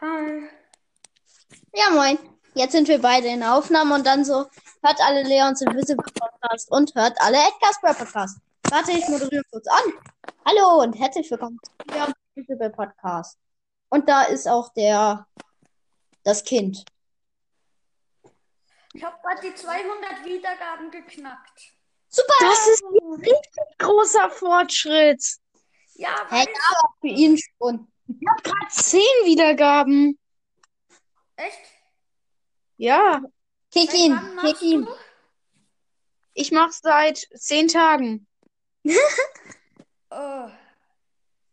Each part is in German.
Hi. Ja, moin. Jetzt sind wir beide in der Aufnahme und dann so, hört alle Leons Invisible Podcast und hört alle Edgar's Rap Podcast. Warte, ich moderiere kurz an. Hallo und herzlich willkommen zu Leons Invisible Podcast. Und da ist auch der, das Kind. Ich habe gerade die 200 Wiedergaben geknackt. Super! Das ist ein richtig großer Fortschritt. Ja, Hey, weil. aber für ihn schon. Ich habe gerade zehn Wiedergaben. Echt? Ja, Kick Seit ihn, kick ihn. du? ich mache seit zehn Tagen. Oh.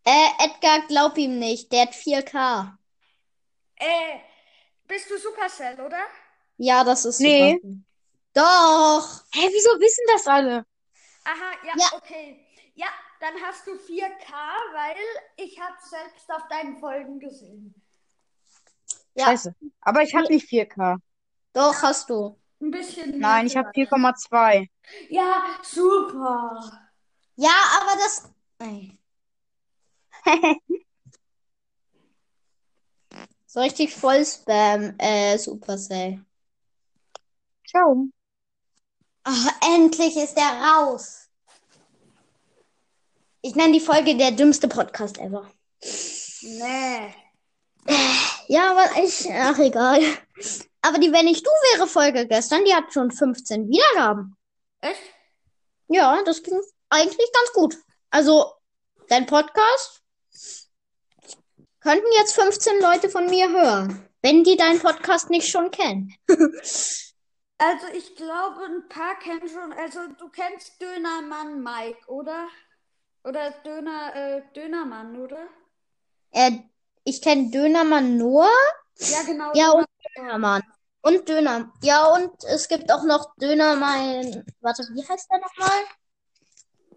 Äh, Edgar, glaub ihm nicht. Der hat 4K. Äh, bist du Supercell, oder? Ja, das ist Nee. super. Doch. Hä, wieso wissen das alle? Aha, ja, Ja. okay. Ja, dann hast du 4K, weil ich habe selbst auf deinen Folgen gesehen. Ja, Scheiße. Aber ich habe nicht 4K. doch hast du. Ein bisschen mehr Nein, ich habe vielleicht. 4,2. Ja, super. Ja, aber das. Ey. So richtig voll Spam, äh, Supercell. Ciao. Ach, endlich ist er raus. Ich nenne die Folge der dümmste Podcast ever. Nee. Ja, aber ich, ach egal. Aber die Wenn ich du wäre Folge gestern, die hat schon 15 Wiedergaben. Echt? Ja, das ging eigentlich ganz gut. Also, dein Podcast könnten jetzt 15 Leute von mir hören, wenn die deinen Podcast nicht schon kennen. Also ich glaube, ein paar kennen schon. Also du kennst Dönermann Mike, oder? Oder Döner, äh, Dönermann, oder? Äh, ich kenne Dönermann Noah. Ja, genau. Ja, und Dönermann. Und Döner. Ja, und es gibt auch noch Dönermann. Warte, wie heißt der nochmal?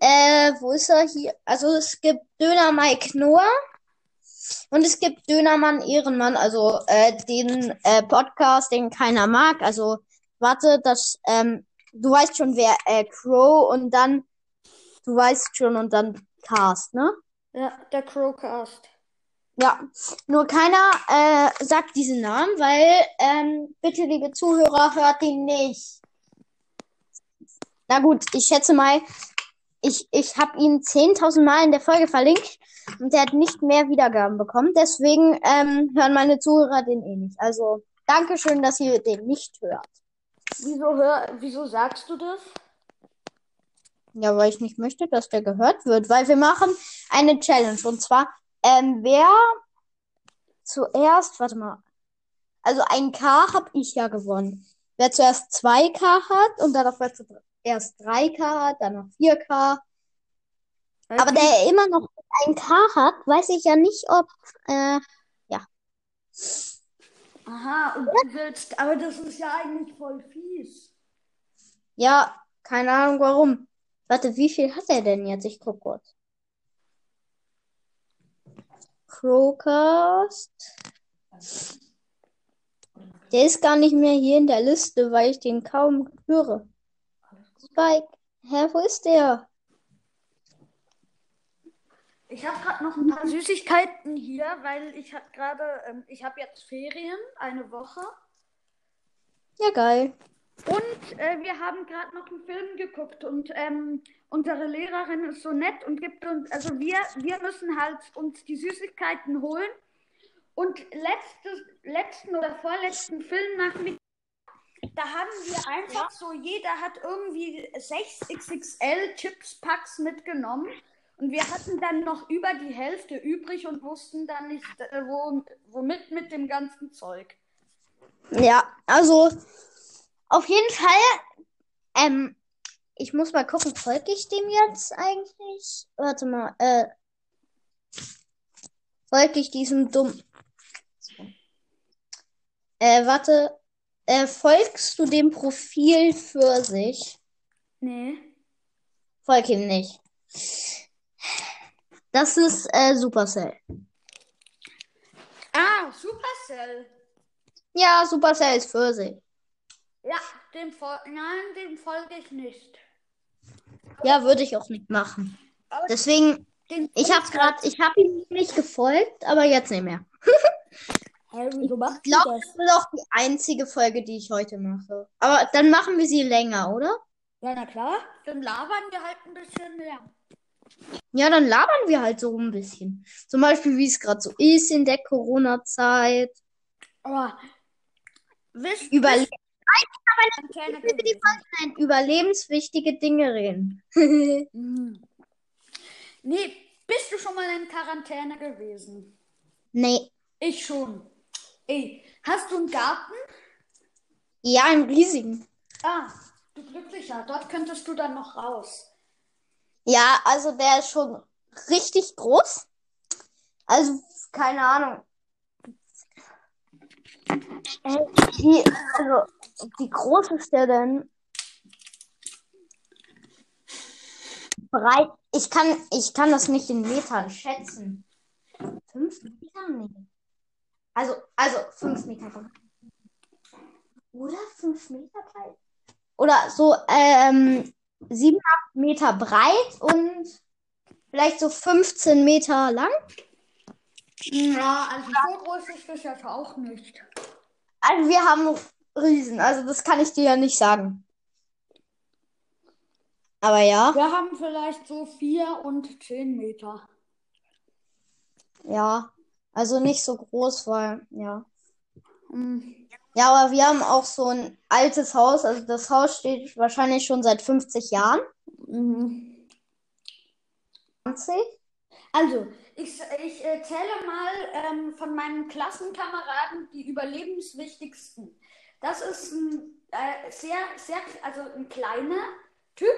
Äh, wo ist er hier? Also es gibt Döner Mike Noah. Und es gibt Dönermann Ehrenmann, also äh, den äh, Podcast, den keiner mag. Also, warte, das, ähm, du weißt schon, wer äh, Crow und dann, du weißt schon und dann Cast, ne? Ja, der Crowcast. Ja, nur keiner äh, sagt diesen Namen, weil, ähm, bitte, liebe Zuhörer, hört ihn nicht. Na gut, ich schätze mal, ich, ich habe ihn 10.000 Mal in der Folge verlinkt und der hat nicht mehr Wiedergaben bekommen. Deswegen ähm, hören meine Zuhörer den eh nicht. Also, Dankeschön, dass ihr den nicht hört. Wieso hör, wieso sagst du das? Ja, weil ich nicht möchte, dass der gehört wird, weil wir machen eine Challenge und zwar, ähm, wer zuerst, warte mal, also ein K habe ich ja gewonnen. Wer zuerst 2K hat und dann auf wer zuerst 3K hat, dann noch 4K. Aber der immer noch ein K hat, weiß ich ja nicht, ob, äh, Aha, und du willst, aber das ist ja eigentlich voll fies. ja, keine Ahnung warum. Warte, wie viel hat er denn jetzt? Ich guck kurz. Crowcast. Der ist gar nicht mehr hier in der Liste, weil ich den kaum höre. Spike. Hä, wo ist der? Ich habe gerade noch ein paar Süßigkeiten hier, weil ich habe gerade, ähm, ich habe jetzt Ferien, eine Woche. Ja, geil. Und äh, wir haben gerade noch einen Film geguckt und ähm, unsere Lehrerin ist so nett und gibt uns, also wir, wir müssen halt uns die Süßigkeiten holen. Und letztes, letzten oder vorletzten Filmnachmittag, da haben wir einfach so, jeder hat irgendwie 6 XXL Chips-Packs mitgenommen. Und wir hatten dann noch über die Hälfte übrig und wussten dann nicht, äh, wo, womit mit dem ganzen Zeug. Ja, also auf jeden Fall, ähm, ich muss mal gucken, folge ich dem jetzt eigentlich? Warte mal, äh, folge ich diesem dumm. Äh, warte, äh, folgst du dem Profil für sich? Nee. Folg ihm nicht. Das ist äh, Supercell. Ah, Supercell. Ja, Supercell ist für sich. Ja, dem fol Nein, dem folge ich nicht. Ja, würde ich auch nicht machen. Deswegen, Den ich habe gerade, ich habe ihm nicht gefolgt, aber jetzt nicht mehr. Machst Ich glaube, das wird auch die einzige Folge, die ich heute mache. Aber dann machen wir sie länger, oder? Ja, na klar. Dann labern wir halt ein bisschen mehr. Ja, dann labern wir halt so ein bisschen. Zum Beispiel, wie es gerade so ist in der Corona-Zeit. Aber wisst Über, wisst- ein kleiner gewesen. Nein, über lebenswichtige Dinge reden. Hm. Nee, bist du schon mal in Quarantäne gewesen? nee. Ich schon. Ey, hast du einen Garten? Ja, einen riesigen. Ah, du Glücklicher. Dort könntest du dann noch raus. Ja, also der ist schon richtig groß. Also, keine Ahnung. Äh, also, wie groß ist der denn? Breit. Ich kann, ich kann das nicht in Metern schätzen. Fünf Meter? Nee. Also, also fünf Meter. breit. Oder fünf Meter breit? Oder so, ähm, sieben, acht Meter breit und vielleicht so 15 Meter lang. Ja, also so groß ist das jetzt auch nicht. Also wir haben Riesen, also das kann ich dir ja nicht sagen. Aber ja, Wir haben vielleicht so vier und zehn Meter. ja. Also nicht so groß, weil, ja. Hm. Ja, aber wir haben auch so ein altes Haus. Also das Haus steht wahrscheinlich schon seit 50 Jahren. Mhm. 20. Also, ich, ich erzähle mal ähm, von meinen Klassenkameraden die überlebenswichtigsten. Das ist ein äh, sehr, sehr, also ein kleiner Typ,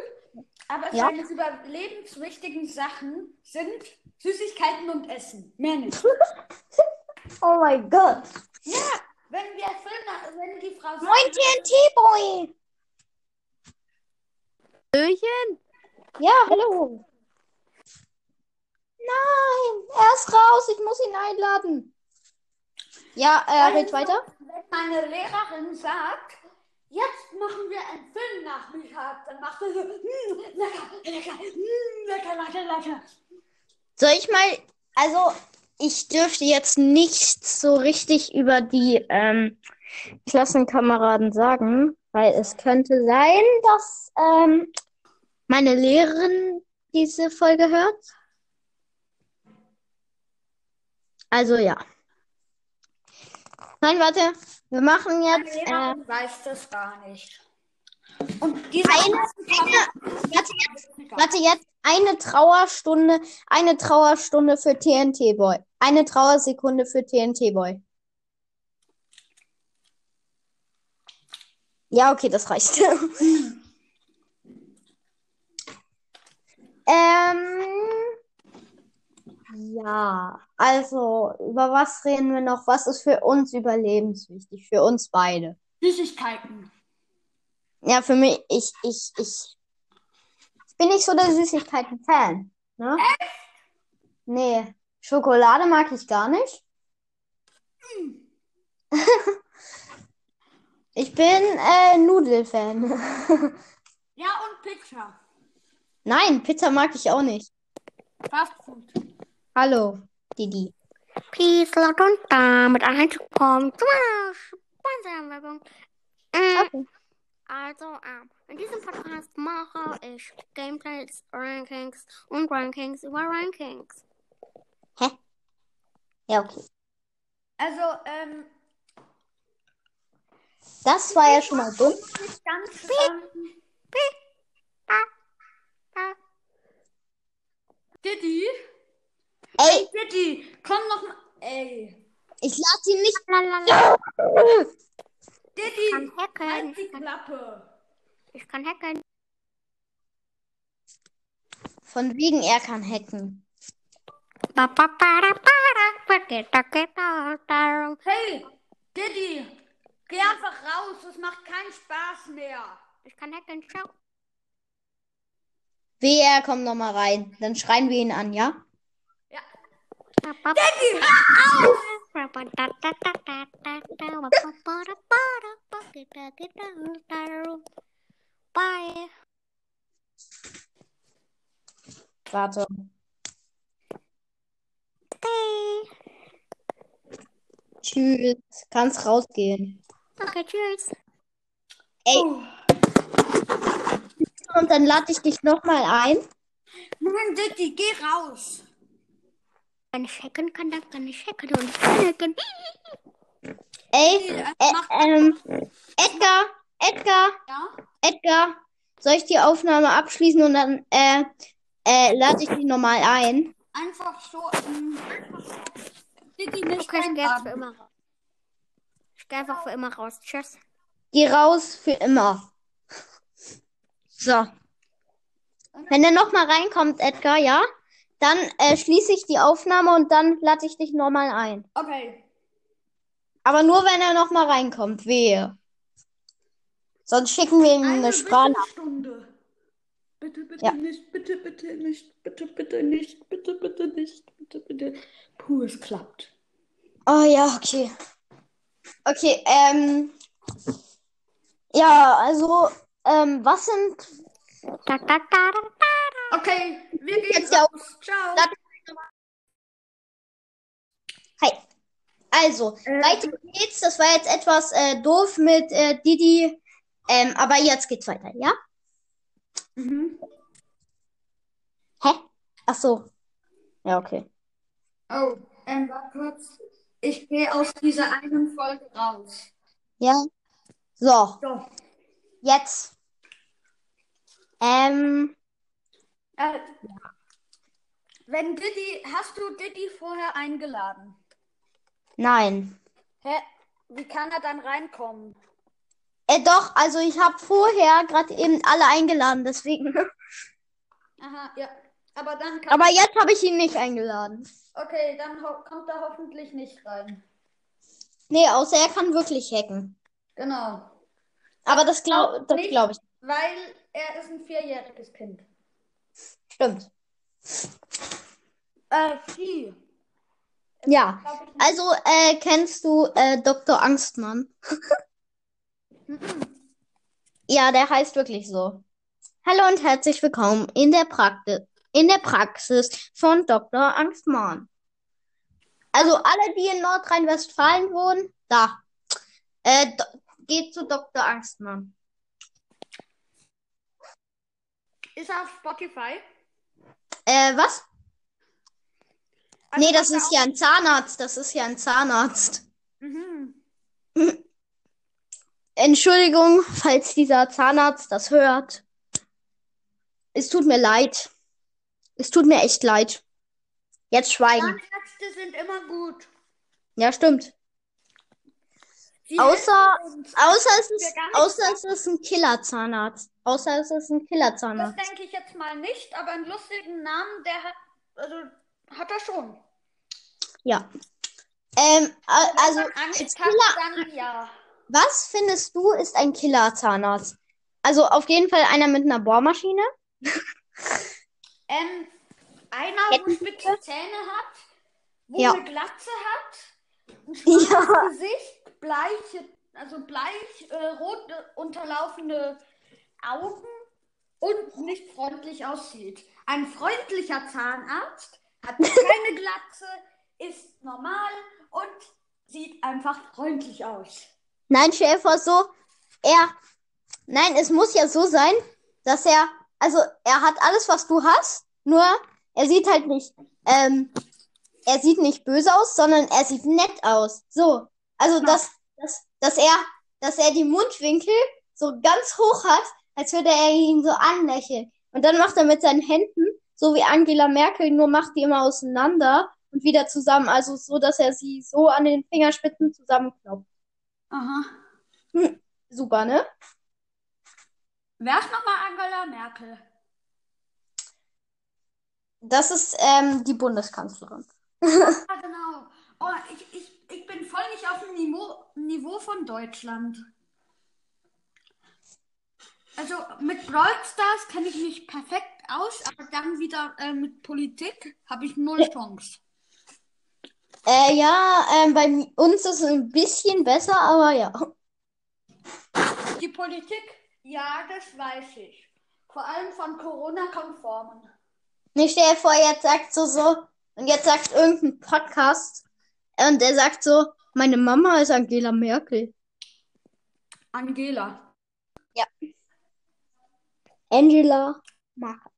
aber Ja. seine überlebenswichtigen Sachen sind Süßigkeiten und Essen. Mehr nicht. Oh mein Gott. Ja, wenn wir Filme, wenn die Frau Moin TNT-Boy. Hallöchen? Ja, hallo. Nein, er ist raus. Ich muss ihn einladen. Ja, äh, red weiter. Wenn meine Lehrerin sagt, jetzt machen wir einen Filmnachmittag, dann macht er so, "Mm, lecker, lecker, mm, lecker, lecker, lecker. Soll ich mal, also ich dürfte jetzt nichts so richtig über die ähm, Klassenkameraden sagen, weil es könnte sein, dass ähm, meine Lehrerin diese Folge hört. Also ja. Nein, warte, wir machen jetzt. Äh, weiß das gar nicht. Und diese Eine- warte jetzt, warte jetzt, eine Trauerstunde, eine Trauerstunde für TNT Boy. Eine Trauersekunde für TNT Boy. Ja, okay, das reicht. ähm, ja, also, über was reden wir noch? Was ist für uns überlebenswichtig? Für uns beide. Süßigkeiten. Ja, für mich, ich, ich, ich, ich bin nicht so der Süßigkeiten-Fan. Ne? Nee, Schokolade mag ich gar nicht. Ich bin äh, Nudelfan. Ja, und Pizza. Nein, Pizza mag ich auch nicht. Fast Food. Hallo, Didi. Please laut und damit anzukommen zu meiner Sponsorenwerbung. Mm, Okay. Also, ähm, in diesem Podcast mache ich Gameplays, Rankings und Rankings über Rankings. Ja, okay. Also, ähm, Das war ja schon mal dumm. nicht ganz, ähm, Diddy, Ey, Diddy, komm noch mal, ey, ich lasse ihn nicht. Diddy, kann hacken. halt die Klappe. Ich kann hacken. Von wegen, er kann hacken. Hey, Diddy, geh einfach raus, es macht keinen Spaß mehr. Ich kann hacken. Ciao. Wehe, er kommt nochmal rein. Dann schreien wir ihn an? Ja. Diddy, hör auf! Bye. Warte. Bye. Tschüss. Kannst rausgehen. Okay, tschüss. Ey, und dann lade ich dich nochmal ein. Nein, Didi, geh raus. Kann ich hacken, kann das, kann ich hacken und ich kann hacken. Ey, äh, äh, ähm, Edgar, Edgar, Ja? Edgar, soll ich die Aufnahme abschließen und dann, äh, äh, lade ich dich nochmal ein? Einfach so. Ähm, Didi nicht Okay, ich gehe für immer raus. Ich gehe einfach für immer raus. Tschüss. Geh raus für immer. So. Wenn er nochmal reinkommt, Edgar, ja, dann äh, schließe ich die Aufnahme und dann lade ich dich nochmal ein. Okay. Aber nur, wenn er nochmal reinkommt, wehe. Sonst schicken wir ihm Eine eine Sprache. Stunde. Bitte, bitte Ja. nicht, bitte, bitte nicht, bitte, bitte nicht, bitte, bitte nicht, bitte, bitte. Puh, es klappt. Oh ja, okay. Okay, ähm. Ja, also, ähm, was sind. Okay, wir gehen Jetzt raus. Ciao. Lad- Hi. Also, Äh, weiter geht's. Das war jetzt etwas äh, doof mit äh, Didi. Ähm, aber jetzt geht's weiter, ja? Mhm. Hä? Ach so. Ja, okay. Oh, ähm, warte kurz. Ich gehe aus dieser einen Folge raus. Ja. So, So. jetzt. Ähm, Äh, wenn Didi, hast du Didi vorher eingeladen? nein. Hä? Wie kann er dann reinkommen? Äh, doch, also ich habe vorher gerade eben alle eingeladen, deswegen. Aha, ja. Aber dann kann. Aber jetzt habe ich ihn nicht eingeladen. Okay, dann kommt er hoffentlich nicht rein. Nee, außer er kann wirklich hacken. Genau. Aber das glaube glaub ich. Weil er ist ein vierjähriges Kind. Stimmt. Äh, Vieh. Ja. Also, äh, kennst du äh, Dr. Angstmann? Mhm. Ja, der heißt wirklich so. Hallo und herzlich willkommen in der Praxis, in der Praxis von Dr. Angstmann. Also alle, die in Nordrhein-Westfalen wohnen, da. Äh, geht zu Dr. Angstmann. Ist er auf Spotify? Äh, was? Also Nee, das ist ja ein Zahnarzt. Das ist ja ein Zahnarzt. Mhm. Entschuldigung, falls dieser Zahnarzt das hört. Es tut mir leid. Es tut mir echt leid. Jetzt schweigen. Zahnärzte sind immer gut. Ja, stimmt. Sie Außer, außer es ist, außer es ist ein Killerzahnarzt. Außer es ist ein Das Killerzahnarzt. denke ich jetzt mal nicht, aber einen lustigen Namen, der hat, also, hat er schon. Ja. Ähm, also, als Killer, ja. was findest du ist ein Killerzahnarzt? Also auf jeden Fall einer mit einer Bohrmaschine. Ähm, einer, wo Hätten spitze Zähne hat, wo Ja. eine Glatze hat, ein Ja. Gesicht, bleiche, also bleich, äh, rot äh, unterlaufende Augen und nicht freundlich aussieht. Ein freundlicher Zahnarzt hat keine Glatze, ist normal und sieht einfach freundlich aus. Nein, Schäfer, so, er, nein, es muss ja so sein, dass er, also er hat alles, was du hast, nur er sieht halt nicht, ähm, er sieht nicht böse aus, sondern er sieht nett aus. So, also dass, dass, dass er, dass er die Mundwinkel so ganz hoch hat, als würde er ihn so anlächeln. Und dann macht er mit seinen Händen, so wie Angela Merkel, nur macht die immer auseinander und wieder zusammen, also so, dass er sie so an den Fingerspitzen zusammenkloppt. Aha. Super, ne? Wer ist nochmal Angela Merkel? Das ist ähm, die Bundeskanzlerin. Ah, genau. Oh, ich, ich, ich bin voll nicht auf dem Niveau, Niveau von Deutschland. Also mit Brawl Stars kenne ich mich perfekt aus, aber dann wieder äh, mit Politik habe ich null Chance. Äh, ja, ähm, bei uns ist es ein bisschen besser, aber ja. Die Politik, ja, das weiß ich. Vor allem von Corona-konformen. Ich stell dir vor, jetzt sagt so so, und jetzt sagt irgendein Podcast, und der sagt so, Meine Mama ist Angela Merkel. Angela. Angela Merkel.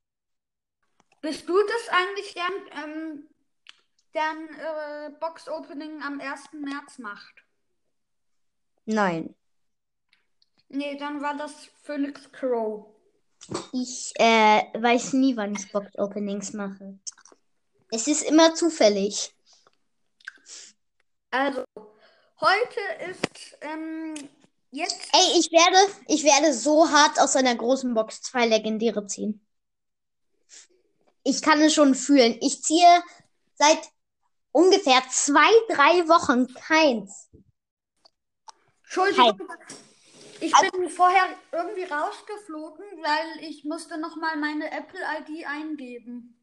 Bist du das eigentlich, der, ähm, deren äh, Box-Opening am 1. März macht? Nein. Nee, dann war das Phoenix Crow. Ich äh, weiß nie, wann ich Box-Openings mache. Es ist immer zufällig. Also, heute ist ähm, jetzt. Ey, ich werde, ich werde so hart aus einer großen Box zwei Legendäre ziehen. Ich kann es schon fühlen. Ich ziehe seit ungefähr zwei, drei Wochen keins. Entschuldigung, ich bin vorher irgendwie rausgeflogen, weil ich musste nochmal meine Apple-ID eingeben.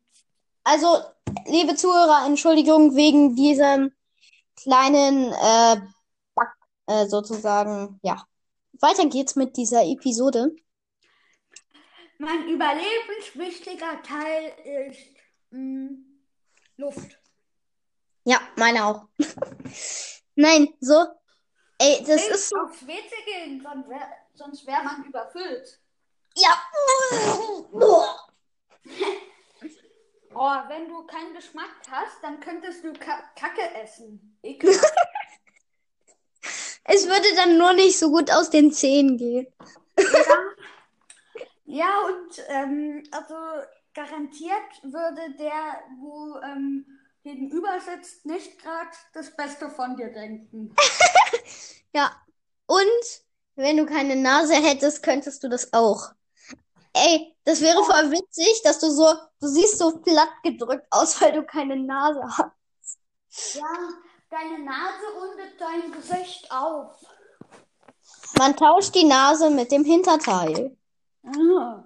Also, liebe Zuhörer, Entschuldigung wegen diesem kleinen äh, Bug, äh, sozusagen. Ja. Weiter geht's mit dieser Episode. Mein überlebenswichtiger Teil ist mh, Luft. Ja, meine auch. Nein, so. Ey, das Nicht ist so. aufs WC gehen, sonst wäre sonst wär man überfüllt. Ja. Oh, wenn du keinen Geschmack hast, dann könntest du Ka Kacke essen. Ekelhaft. Es würde dann nur nicht so gut aus den Zähnen gehen. ja, und ähm, also garantiert würde der, wo ähm, gegenüber sitzt, nicht gerade das Beste von dir denken. Ja. Und wenn du keine Nase hättest, könntest du das auch. Ey, das wäre voll witzig, dass du so, du siehst so platt gedrückt aus, weil du keine Nase hast. Ja, deine Nase rundet dein Gesicht auf. Man tauscht die Nase mit dem Hinterteil. Ah.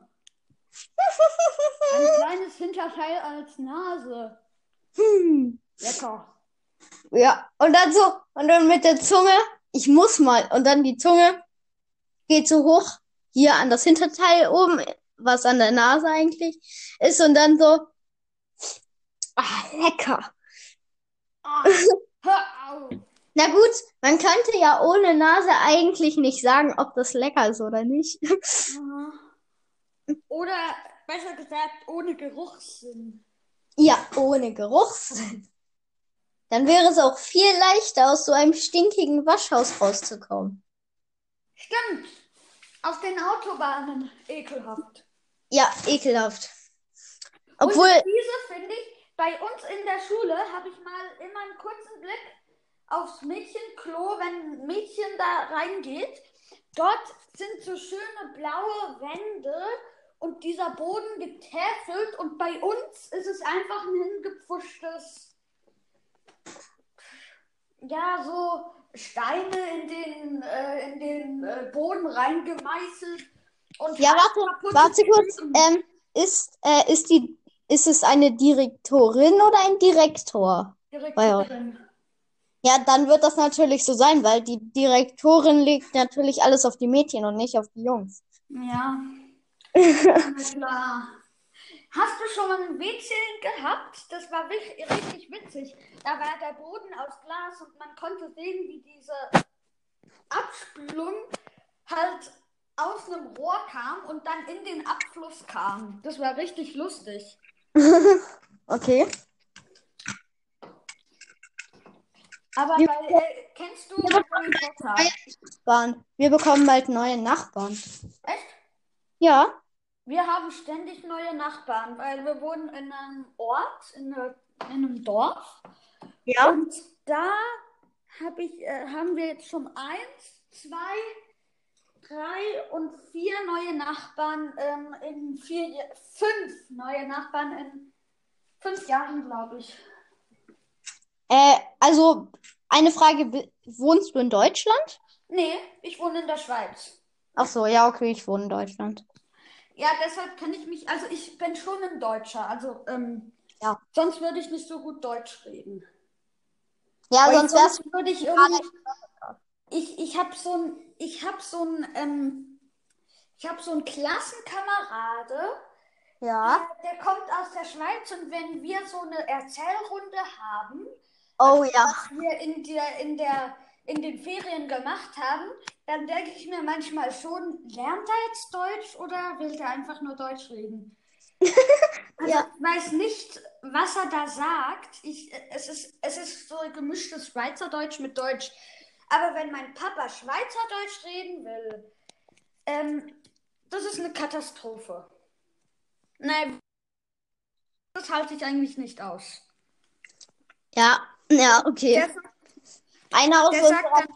Ein kleines Hinterteil als Nase. Hm. Lecker. Ja, und dann so, und dann mit der Zunge, ich muss mal, und dann die Zunge geht so hoch, hier an das Hinterteil oben, was an der Nase eigentlich ist, und dann so, ah, lecker. Ah, hör auf. Na gut, man könnte ja ohne Nase eigentlich nicht sagen, ob das lecker ist oder nicht. Oder besser gesagt, ohne Geruchssinn. Ja, ohne Geruchssinn. Dann wäre es auch viel leichter, aus so einem stinkigen Waschhaus rauszukommen. Stimmt. Auf den Autobahnen ekelhaft. Ja, ekelhaft. Obwohl, Und diese finde ich, bei uns in der Schule habe ich mal immer einen kurzen Blick aufs Mädchenklo, wenn ein Mädchen da reingeht. Dort sind so schöne blaue Wände und dieser Boden getäfelt und bei uns ist es einfach ein hingepfuschtes, ja, so Steine in den, äh, in den äh, Boden reingemeißelt. Und ja, warte, kaputte warte kurz. Ähm, ist, äh, ist die, ist es eine Direktorin oder ein Direktor? Direkt bei euch. drin. Ja, dann wird das natürlich so sein, weil die Direktorin legt natürlich alles auf die Mädchen und nicht auf die Jungs. Ja. Klar. Hast du schon mal ein WC gehabt? Das war wi- richtig witzig. Da war der Boden aus Glas und man konnte sehen, wie diese Abspülung halt aus einem Rohr kam und dann in den Abfluss kam. Das war richtig lustig. Okay. Aber bei, äh, kennst du Harry Potter? Nachbarn. Wir bekommen bald neue Nachbarn. Echt? Ja. Wir haben ständig neue Nachbarn, weil wir wohnen in einem Ort, in, einer, in einem Dorf. Ja. Und da hab ich, äh, haben wir jetzt schon eins, zwei, drei und vier neue Nachbarn ähm, in vier, fünf neue Nachbarn in fünf Jahren, glaube ich. Äh, also eine Frage, wohnst du in Deutschland? Nee, ich wohne in der Schweiz. Ach so, ja, okay, ich wohne in Deutschland. Ja, deshalb kenne ich mich, also ich bin schon ein Deutscher, also ähm, Ja. sonst würde ich nicht so gut Deutsch reden. Ja, Weil sonst sonst würde ich irgendwie. Ich, ich habe so ein, ich habe so ein, ähm, ich habe so einen Klassenkamerade, ja. der, der kommt aus der Schweiz und wenn wir so eine Erzählrunde haben, Oh ja. was wir in der, in der, in den Ferien gemacht haben, dann denke ich mir manchmal schon, lernt er jetzt Deutsch oder will er einfach nur Deutsch reden? Also Ja. ich weiß nicht, was er da sagt. Ich, es ist, es ist so ein gemischtes Schweizerdeutsch mit Deutsch. Aber wenn mein Papa Schweizerdeutsch reden will, ähm, das ist eine Katastrophe. Nein, das halte ich eigentlich nicht aus. Ja, ja, okay. Der, Einer aus unserer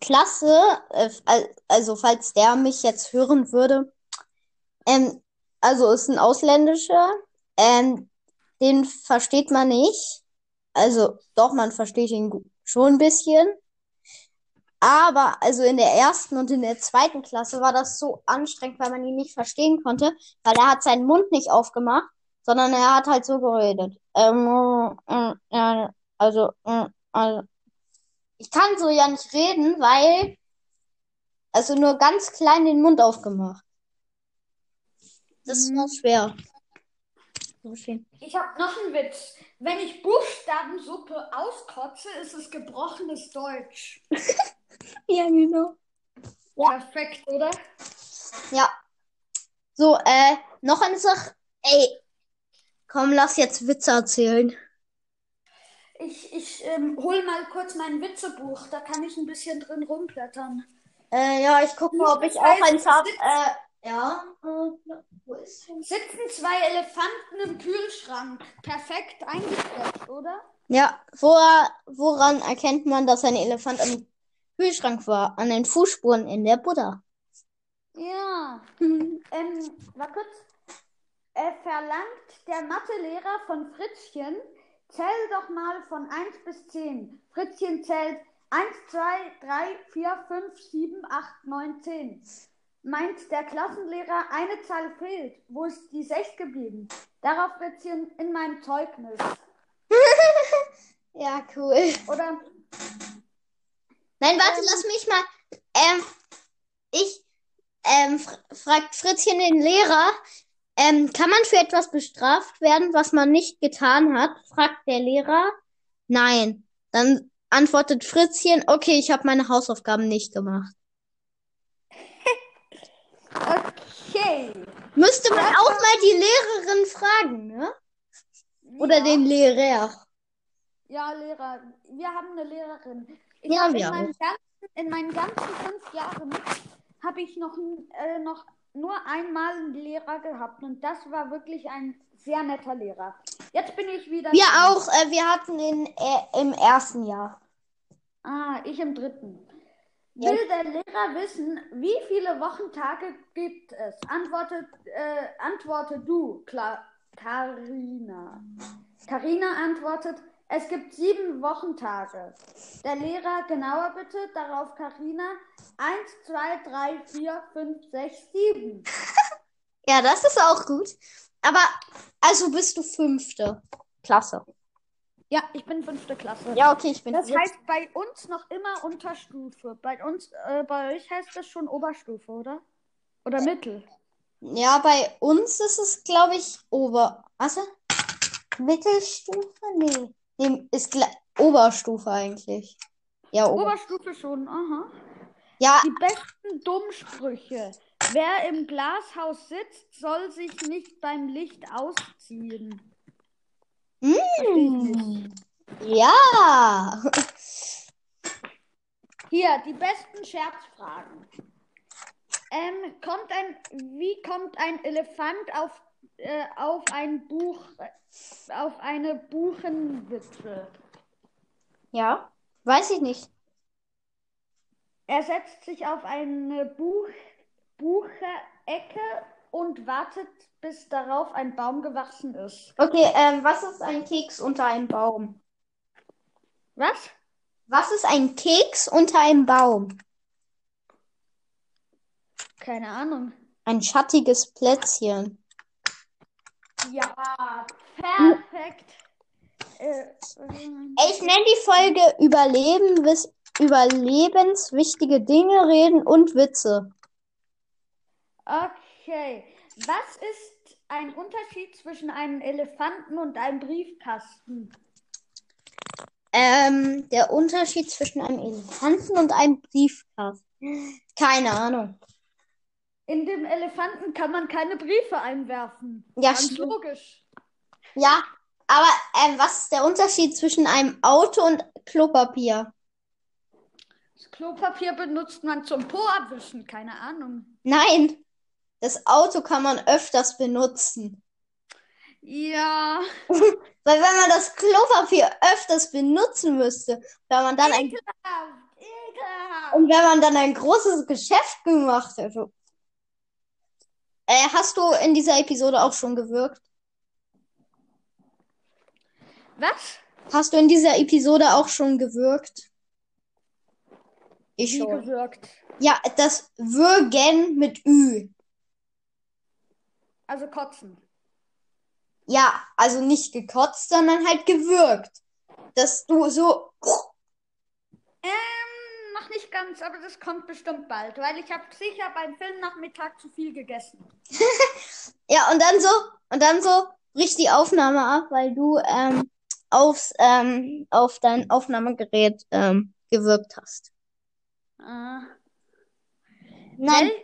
Klasse, äh, al- also falls der mich jetzt hören würde, ähm, also ist ein Ausländischer, ähm, den versteht man nicht. Also doch, man versteht ihn schon ein bisschen. Aber also in der ersten und in der zweiten Klasse war das so anstrengend, weil man ihn nicht verstehen konnte, weil er hat seinen Mund nicht aufgemacht, sondern er hat halt so geredet. Ähm, äh, äh, also, äh, also ich kann so ja nicht reden, weil also nur ganz klein den Mund aufgemacht. Das war schwer. zu verstehen. ich habe noch einen Witz. Wenn ich Buchstabensuppe auskotze, ist es gebrochenes Deutsch. Ja, genau. Perfekt, oder? Ja. So, äh, noch eine Sache. Ey, komm, lass jetzt Witze erzählen. Ich, ich ähm, hol mal kurz mein Witzebuch, da kann ich ein bisschen drin rumblättern. Äh, ja, ich gucke mal, ob ich auch eins hab. Äh, ja. Wo ist denn? Sitzen zwei Elefanten im Kühlschrank. Perfekt eingestellt, oder? Ja, wora, woran erkennt man, dass ein Elefant am Kühlschrank war? An den Fußspuren in der Buddha. Ja. Ähm, war kurz. Er verlangt der Mathelehrer von Fritzchen, zähl doch mal von 1 bis 10. Fritzchen zählt 1, 2, 3, 4, 5, 7, 8, 9, 10. Meint der Klassenlehrer, eine Zahl fehlt. Wo ist die 6 geblieben? Darauf Fritzchen in meinem Zeugnis. Ja, cool. Oder Nein, warte, Ähm. lass mich mal. Ähm, ich ähm, fr fragt Fritzchen den Lehrer, ähm, kann man für etwas bestraft werden, was man nicht getan hat? Fragt der Lehrer. Nein. Dann antwortet Fritzchen, okay, ich habe meine Hausaufgaben nicht gemacht. okay. Müsste man auch mal die Lehrerin fragen, ne? Oder Ja. den Lehrer. Ja, Lehrer. Wir haben eine Lehrerin. Ich Ja, habe in meinen ganzen, in meinen ganzen fünf Jahren habe ich noch, äh, noch nur einmal einen Lehrer gehabt und das war wirklich ein sehr netter Lehrer. Jetzt bin ich wieder. Wir auch, äh, wir hatten ihn äh, im ersten Jahr. Ah, ich im dritten. Ja. Will der Lehrer wissen, wie viele Wochentage gibt es? Antwortet, äh, antworte du, Kla Karina. Karina antwortet, es gibt sieben Wochentage. Der Lehrer, genauer bitte, darauf Karina. Eins, zwei, drei, vier, fünf, sechs, sieben. Ja, das ist auch gut. Aber, also bist du fünfte Klasse. Ja, ich bin fünfte Klasse. Ja, okay, ich bin Das jetzt- heißt bei uns noch immer Unterstufe. Bei uns, äh, bei euch heißt das schon Oberstufe, oder? Oder Mittel. Ja, bei uns ist es, glaube ich, Ober. Warte. Mittelstufe? Nee. Nee, ist Oberstufe eigentlich. Ja, Ober. Oberstufe schon, aha. Ja, Die besten Dummsprüche. Wer im Glashaus sitzt, soll sich nicht beim Licht ausziehen. Verstehe ich nicht. mm, ja. Hier, die besten Scherzfragen. Ähm, kommt ein, wie kommt ein Elefant auf, äh, auf ein Buch, auf eine Buchenwipfel? Ja, weiß ich nicht. Er setzt sich auf eine Buch, Bucherecke und wartet, bis darauf ein Baum gewachsen ist. Okay, ähm, was ist ein Keks unter einem Baum? Was? Was ist ein Keks unter einem Baum? Keine Ahnung. Ein schattiges Plätzchen. Ja, perfekt. Äh, Ich nenne die Folge Überleben, überlebenswichtige Dinge reden und Witze. okay. Was ist ein Unterschied zwischen einem Elefanten und einem Briefkasten? Ähm, der Unterschied zwischen einem Elefanten und einem Briefkasten. Keine Ahnung. In dem Elefanten kann man keine Briefe einwerfen. Ja, Ganz stimmt. logisch. Ja, aber ähm, was ist der Unterschied zwischen einem Auto und Klopapier? Das Klopapier benutzt man zum Po abwischen, keine Ahnung. Nein, das Auto kann man öfters benutzen. Ja. Weil wenn man das Klopapier öfters benutzen müsste, wenn man dann ein, Ekelhaft, ekelhaft. und wenn man dann ein großes Geschäft gemacht hätte. Äh, hast du in dieser Episode auch schon gewirkt? Was? Hast du in dieser Episode auch schon gewirkt? Ich Wie schon. gewirkt. Ja, das Würgen mit Ü. Also kotzen. Ja, also nicht gekotzt, sondern halt gewürgt. Dass du so. Ähm, noch nicht ganz, aber das kommt bestimmt bald, weil ich habe sicher beim Filmnachmittag zu viel gegessen. Ja, und dann so, und dann so bricht die Aufnahme ab, weil du ähm, aufs, ähm, auf dein Aufnahmegerät ähm, gewirkt hast. Ah. Nein, Wel-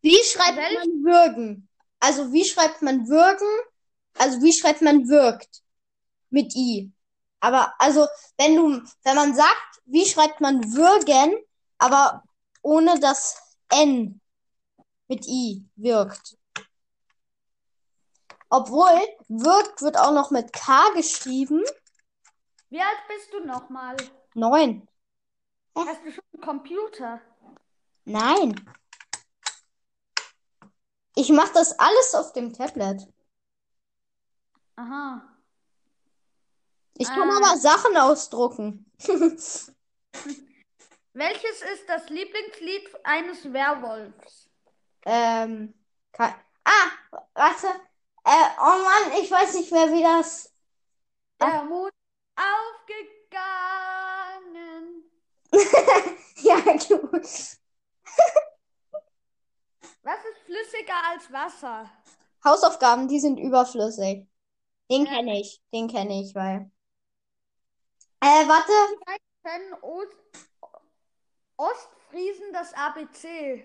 wie schreibt welch- man würgen? Also wie schreibt man würgen? Also wie schreibt man wirkt? Mit I. Aber also wenn du, wenn man sagt, wie schreibt man würgen, aber ohne das N mit I wirkt. Obwohl wirkt wird auch noch mit K geschrieben. Wie alt bist du nochmal? Neun. Hast du schon einen Computer? Nein. Ich mache das alles auf dem Tablet. Aha. Ich kann Ah. aber Sachen ausdrucken. Welches ist das Lieblingslied eines Werwolfs? Ähm, kein... Ah, warte. Äh, oh Mann, ich weiß nicht mehr, wie das. Der Mond aufgegangen. Ja, du. Was ist flüssiger als Wasser? Hausaufgaben, die sind überflüssig. Den Ja. kenne ich. Den kenne ich, weil. Äh, warte. Ost Ostfriesen das ABC?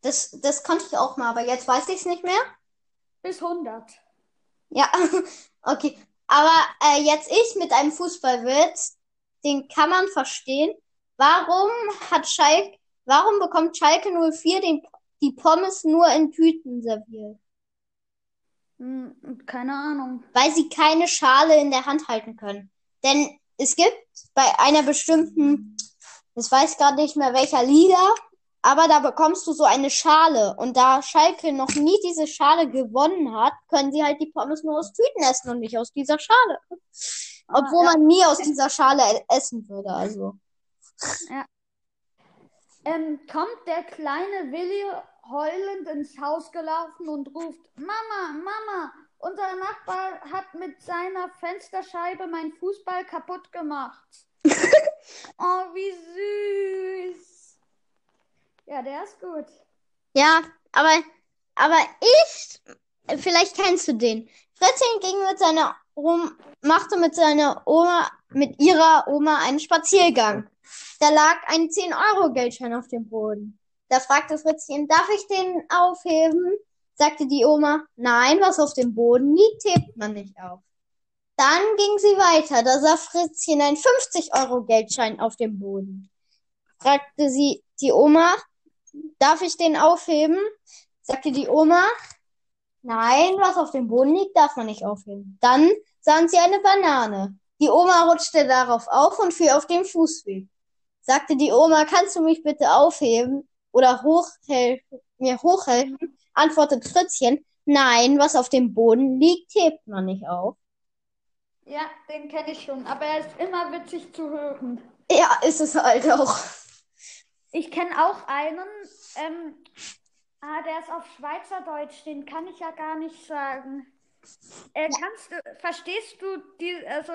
Das, das konnte ich auch mal, aber jetzt weiß ich es nicht mehr. Bis 100. Ja, okay. Aber äh, jetzt ich mit einem Fußballwitz, den kann man verstehen. Warum hat Schalke, warum bekommt Schalke 04 den, die Pommes nur in Tüten serviert? Hm, keine Ahnung. Weil sie keine Schale in der Hand halten können. Denn es gibt bei einer bestimmten, ich weiß gerade nicht mehr welcher Liga, aber da bekommst du so eine Schale. Und da Schalke noch nie diese Schale gewonnen hat, können sie halt die Pommes nur aus Tüten essen und nicht aus dieser Schale. Obwohl Ah, ja. man nie aus dieser Schale e- essen würde, also. Ähm, kommt der kleine Willi heulend ins Haus gelaufen und ruft, Mama, Mama, unser Nachbar hat mit seiner Fensterscheibe mein Fußball kaputt gemacht. Oh, wie süß. Ja, der ist gut. Ja, aber, aber ich, vielleicht kennst du den. Fritzchen ging mit seiner Oma, machte mit seiner Oma, mit ihrer Oma einen Spaziergang. Da lag ein 10-Euro-Geldschein auf dem Boden. Da fragte Fritzchen, darf ich den aufheben? Sagte die Oma, nein, was auf dem Boden liegt, hebt man nicht auf. Dann ging sie weiter. Da sah Fritzchen einen 50-Euro-Geldschein auf dem Boden. Fragte sie die Oma, darf ich den aufheben? Sagte die Oma, nein, was auf dem Boden liegt, darf man nicht aufheben. Dann sahen sie eine Banane. Die Oma rutschte darauf auf und fiel auf den Fußweg. Sagte die Oma, kannst du mich bitte aufheben oder hochhelfen, mir hochhelfen? Antwortet Fritzchen, nein, was auf dem Boden liegt, hebt man nicht auf. Ja, den kenne ich schon, aber er ist immer witzig zu hören. Ja, ist es halt auch. Ich kenne auch einen, ähm, ah, der ist auf Schweizerdeutsch, den kann ich ja gar nicht sagen. Äh, kannst du, verstehst du die, also,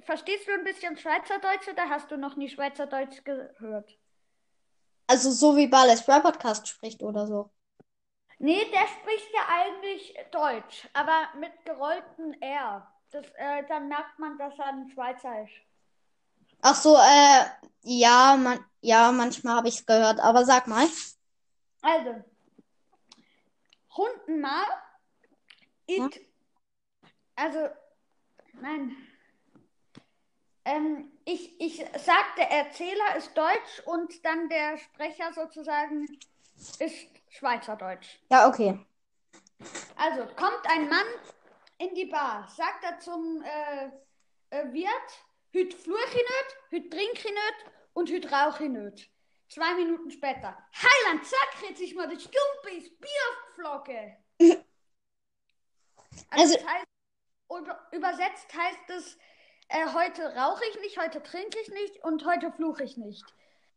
verstehst du ein bisschen Schweizerdeutsch oder hast du noch nie Schweizerdeutsch gehört? Also so wie Barles Rap Podcast spricht oder so. Nee, der spricht ja eigentlich Deutsch, aber mit gerolltem R. Das, äh, dann merkt man, dass er ein Schweizer ist. Ach so, äh, ja, man, ja, manchmal habe ich es gehört, aber sag mal. Also, Hundenmal, it, also, nein. Ähm, ich, ich sag, der Erzähler ist Deutsch und dann der Sprecher sozusagen ist Schweizerdeutsch. Ja, okay. Also, kommt ein Mann in die Bar, sagt er zum äh, äh, Wirt, hüt fluch ich nicht, hüt trink ich nicht und hüt rauch ich nicht. Zwei Minuten später, Heiland, zack, jetzt ich mal das Stumpis, Bier auf die Flocke. Also, Also- das heißt, über, übersetzt heißt es, äh, heute rauche ich nicht, heute trinke ich nicht und heute fluche ich nicht.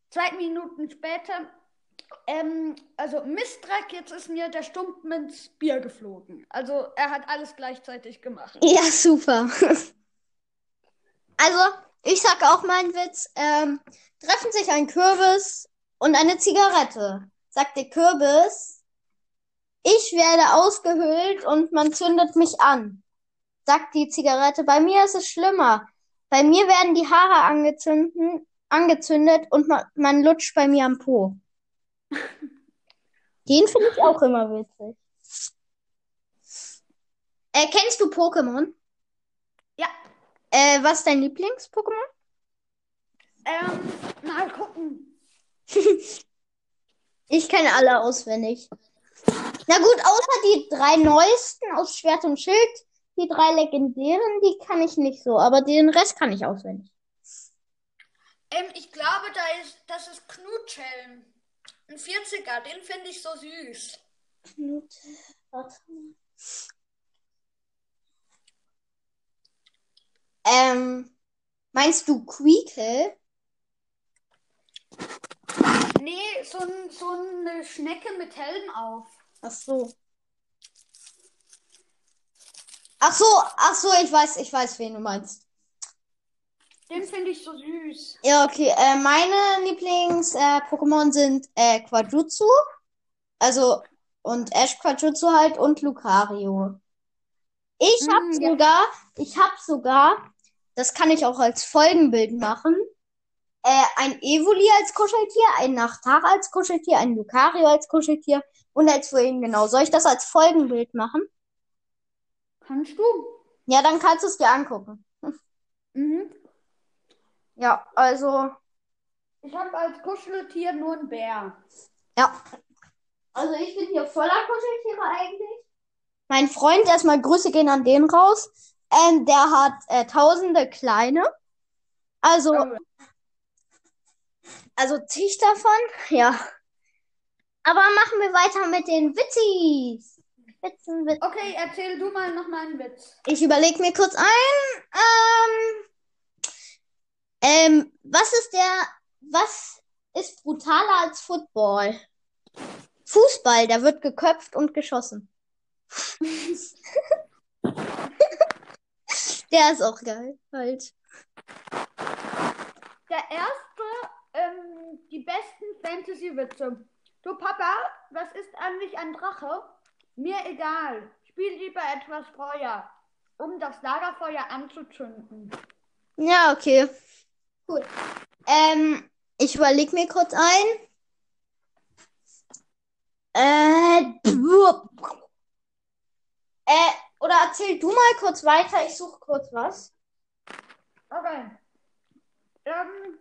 Zwei Minuten später, ähm, also Mistreck, jetzt ist mir der Stumpen ins Bier geflogen. Also er hat alles gleichzeitig gemacht. Ja, super. Also, ich sag auch meinen Witz. Ähm, treffen sich ein Kürbis und eine Zigarette. Sagt der Kürbis, ich werde ausgehöhlt und man zündet mich an. Sagt die Zigarette, bei mir ist es schlimmer. Bei mir werden die Haare angezündet, angezündet und man, man lutscht bei mir am Po. Den finde ich auch immer witzig. Äh, kennst du Pokémon? Ja, Äh, was ist dein Lieblings-Pokémon? ähm, mal gucken. Ich kenne alle auswendig. Na gut, außer die drei neuesten aus Schwert und Schild, die drei legendären, die kann ich nicht so, aber den Rest kann ich auswendig. Ähm, ich glaube, da ist, das ist Knutschelm. Ein 40er, den finde ich so süß. Knut, warte mal. Ähm, meinst du Queekle? Nee, so, ein, so eine Schnecke mit Helm auf. Ach so. Ach so, ach so, ich weiß, ich weiß, wen du meinst. Den finde ich so süß. Ja, okay. Äh, meine Lieblings-Pokémon sind äh, Quadrutsu. Also, und Ash Quadrutsu halt und Lucario. Ich hab Mm, ja. sogar, ich hab sogar, das kann ich auch als Folgenbild machen, äh, ein Evoli als Kuscheltier, ein Nachtara als Kuscheltier, ein Lucario als Kuscheltier und als vorhin genau. Soll ich das als Folgenbild machen? Kannst du? Ja, dann kannst du es dir angucken. Mhm. Ja, also, Ich habe als Kuscheltier nur einen Bär. ja. Also ich bin hier voller Kuscheltiere eigentlich. Mein Freund, erstmal Grüße gehen an den raus. Ähm, der hat äh, tausende kleine. Also, Oh. also zig davon. Ja. Aber machen wir weiter mit den Witzis. Witzen, Witz. Okay, erzähl du mal noch mal einen Witz. Ich überlege mir kurz ein. Ähm, ähm, was ist der, was ist brutaler als Football? Fußball, der wird geköpft und geschossen. Der ist auch geil, halt. Der erste, ähm, die besten Fantasy-Witze. Du Papa, was ist eigentlich ein Drache? Mir egal. Spiel lieber etwas Feuer, um das Lagerfeuer anzuzünden. Ja, okay. Cool. Ähm, ich überlege mir kurz ein. Äh, äh, oder erzähl du mal kurz weiter, ich suche kurz was. Okay. Ähm,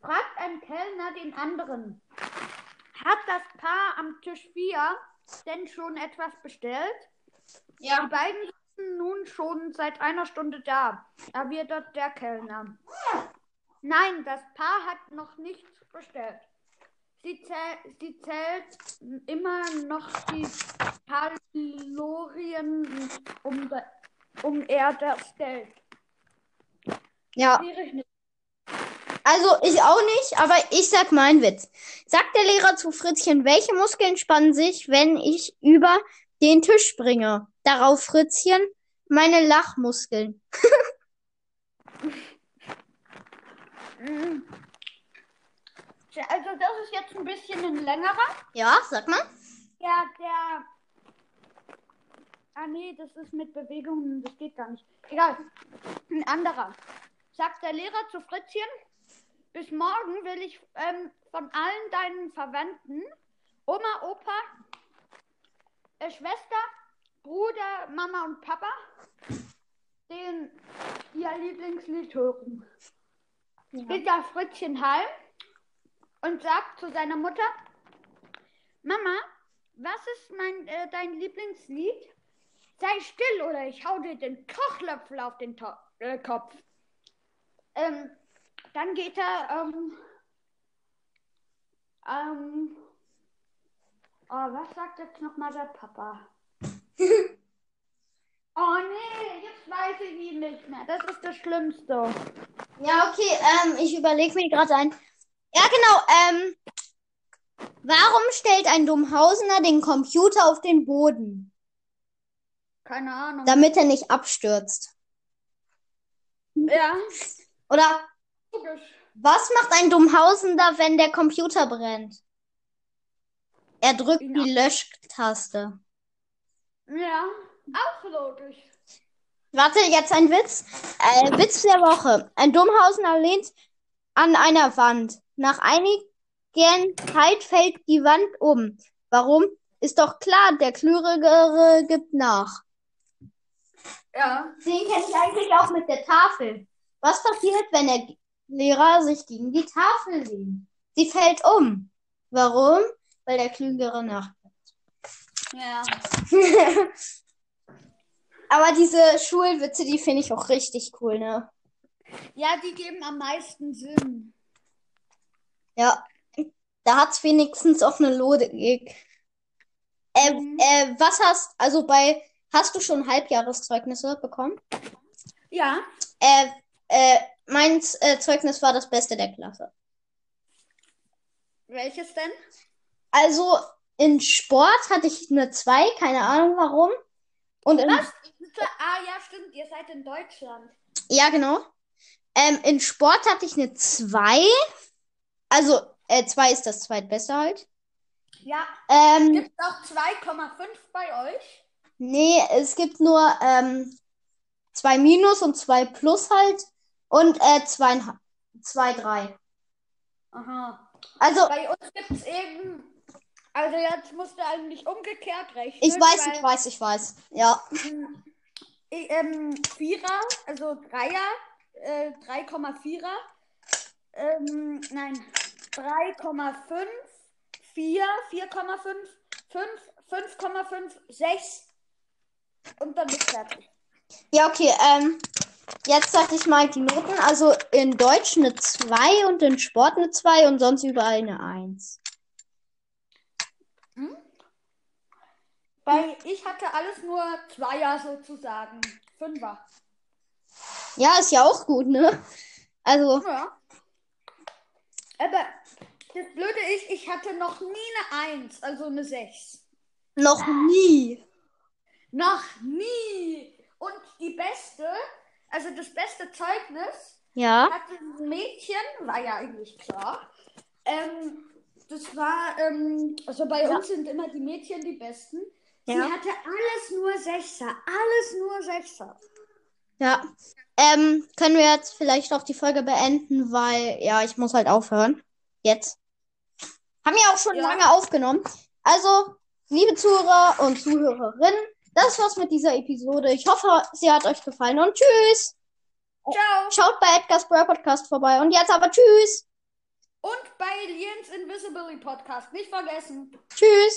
fragt ein Kellner den anderen. Hat das Paar am Tisch 4 denn schon etwas bestellt? Die beiden sitzen nun schon seit einer Stunde da, erwidert der Kellner. Nein, das Paar hat noch nichts bestellt. Sie, zäh sie zählt immer noch die Kalorien, um, um er das Geld. Ja, Schwierig nicht. Also ich auch nicht, aber ich sag meinen Witz. Sagt der Lehrer zu Fritzchen, welche Muskeln spannen sich, wenn ich über den Tisch springe? Darauf Fritzchen, meine Lachmuskeln. Also das ist jetzt ein bisschen ein längerer. Ja, sag mal. Ja, der Ah nee, das ist mit Bewegungen, das geht gar nicht. Egal. Ein anderer. Sagt der Lehrer zu Fritzchen, bis morgen will ich ähm, von allen deinen Verwandten, Oma, Opa, äh, Schwester, Bruder, Mama und Papa, den ihr Lieblingslied hören. Geht da Fritzchen heim und sagt zu seiner Mutter, Mama, was ist mein, äh, dein Lieblingslied? Sei still oder ich hau dir den Kochlöffel auf den to äh, Kopf. Ähm, dann geht er, ähm, ähm, oh, was sagt jetzt nochmal der Papa? oh nee, jetzt weiß ich ihn nicht mehr. Das ist das Schlimmste. Ja, okay, ähm, ich überlege mir gerade ein. Ja, genau, ähm, warum stellt ein Dummhausener den Computer auf den Boden? Keine Ahnung. Damit er nicht abstürzt. ja, Oder logisch. was macht ein Dummhausender, wenn der Computer brennt? Er drückt Ihn die Löschtaste. Ja, auch logisch. Warte, jetzt ein Witz. Äh, Witz der Woche. Ein Dummhausener lehnt an einer Wand. Nach einigen Zeit fällt die Wand um. Warum? Ist doch klar, der Klügere gibt nach. Ja. Den kenne ich eigentlich auch mit der Tafel. Was passiert, wenn der Lehrer sich gegen die Tafel lehnt? Sie fällt um. Warum? Weil der Klügere nach. Ja. Aber diese Schulwitze, die finde ich auch richtig cool, ne? Ja, die geben am meisten Sinn. Ja. Da hat's wenigstens auch eine Logik. Äh, Mhm. äh, was hast, also bei, hast du schon Halbjahreszeugnisse bekommen? Ja. Äh, äh, mein äh, Zeugnis war das Beste der Klasse. Welches denn? Also in Sport hatte ich eine 2, keine Ahnung warum. Und in, Was? Ah, ja, stimmt. Ihr seid in Deutschland. ja, genau. Ähm, in Sport hatte ich eine 2. Also, äh, 2 ist das zweitbeste halt. Ja. Ähm, Gibt es auch 2,5 bei euch? nee, es gibt nur ähm, 2 Minus und 2 Plus halt. Und äh, 2, 2, 3. Aha. Also, Bei uns gibt es eben. Also jetzt musst du eigentlich umgekehrt rechnen. ich weiß, weil, ich weiß, ich weiß. Ja. ähm, ähm, Vierer, also Dreier, äh, 3,4er. Ähm, nein, 3,5, 4, 4,5, 5, 5,5, 6. Und dann ist fertig. Ja, okay, ähm, jetzt sag ich mal die Noten. Also in Deutsch eine 2 und in Sport eine 2 und sonst überall eine 1. Weil ich hatte alles nur Zweier sozusagen. Fünfer. Ja, ist ja auch gut, ne? Also, Ja. Aber das Blöde ist, ich hatte noch nie eine 1, also eine 6. noch nie. Noch nie. Und die beste, also das beste Zeugnis, Ja. hatte ein Mädchen, war ja eigentlich klar. Ähm, das war, ähm, also bei Ja. uns sind immer die Mädchen die besten. Sie Ja. hatte alles nur Sechser, alles nur Sechser. Ja. Ähm, können wir jetzt vielleicht auch die Folge beenden, weil, ja, ich muss halt aufhören. Jetzt. Haben ja auch schon Ja. lange aufgenommen. Also, liebe Zuhörer und Zuhörerinnen, das war's mit dieser Episode. Ich hoffe, sie hat euch gefallen und tschüss. Ciao. Schaut bei Edgar's Brawl Podcast vorbei und jetzt aber tschüss. Und bei Liens Invisibly Podcast, nicht vergessen. Tschüss.